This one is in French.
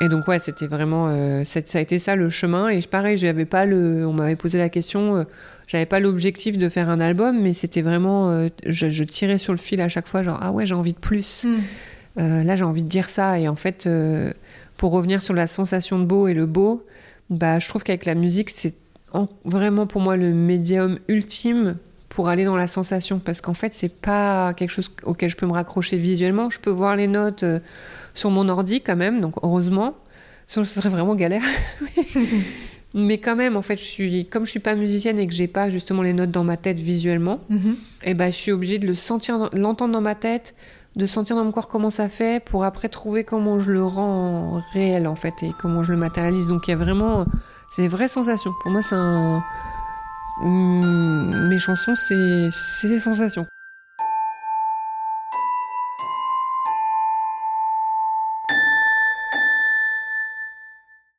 Et donc ouais, c'était vraiment, euh, ça a été ça le chemin. Et pareil, j'avais pas le, on m'avait posé la question, euh, j'avais pas l'objectif de faire un album, mais c'était vraiment, euh, je, tirais sur le fil à chaque fois, genre ah ouais, j'ai envie de plus. Mm. là, j'ai envie de dire ça. Et en fait, pour revenir sur la sensation de beau et le beau, bah je trouve qu'avec la musique, c'est vraiment pour moi le médium ultime pour aller dans la sensation parce qu'en fait c'est pas quelque chose auquel je peux me raccrocher visuellement. Je peux voir les notes euh, sur mon ordi quand même donc heureusement. Sinon ce serait vraiment galère. Mais quand même en fait je suis comme je suis pas musicienne et que j'ai pas justement les notes dans ma tête visuellement mm-hmm. et eh ben je suis obligée de le sentir l'entendre dans ma tête de sentir dans mon corps comment ça fait pour après trouver comment je le rends réel en fait et comment je le matérialise. Donc il y a vraiment c'est des vraies sensations pour moi c'est un chansons, c'est des sensations.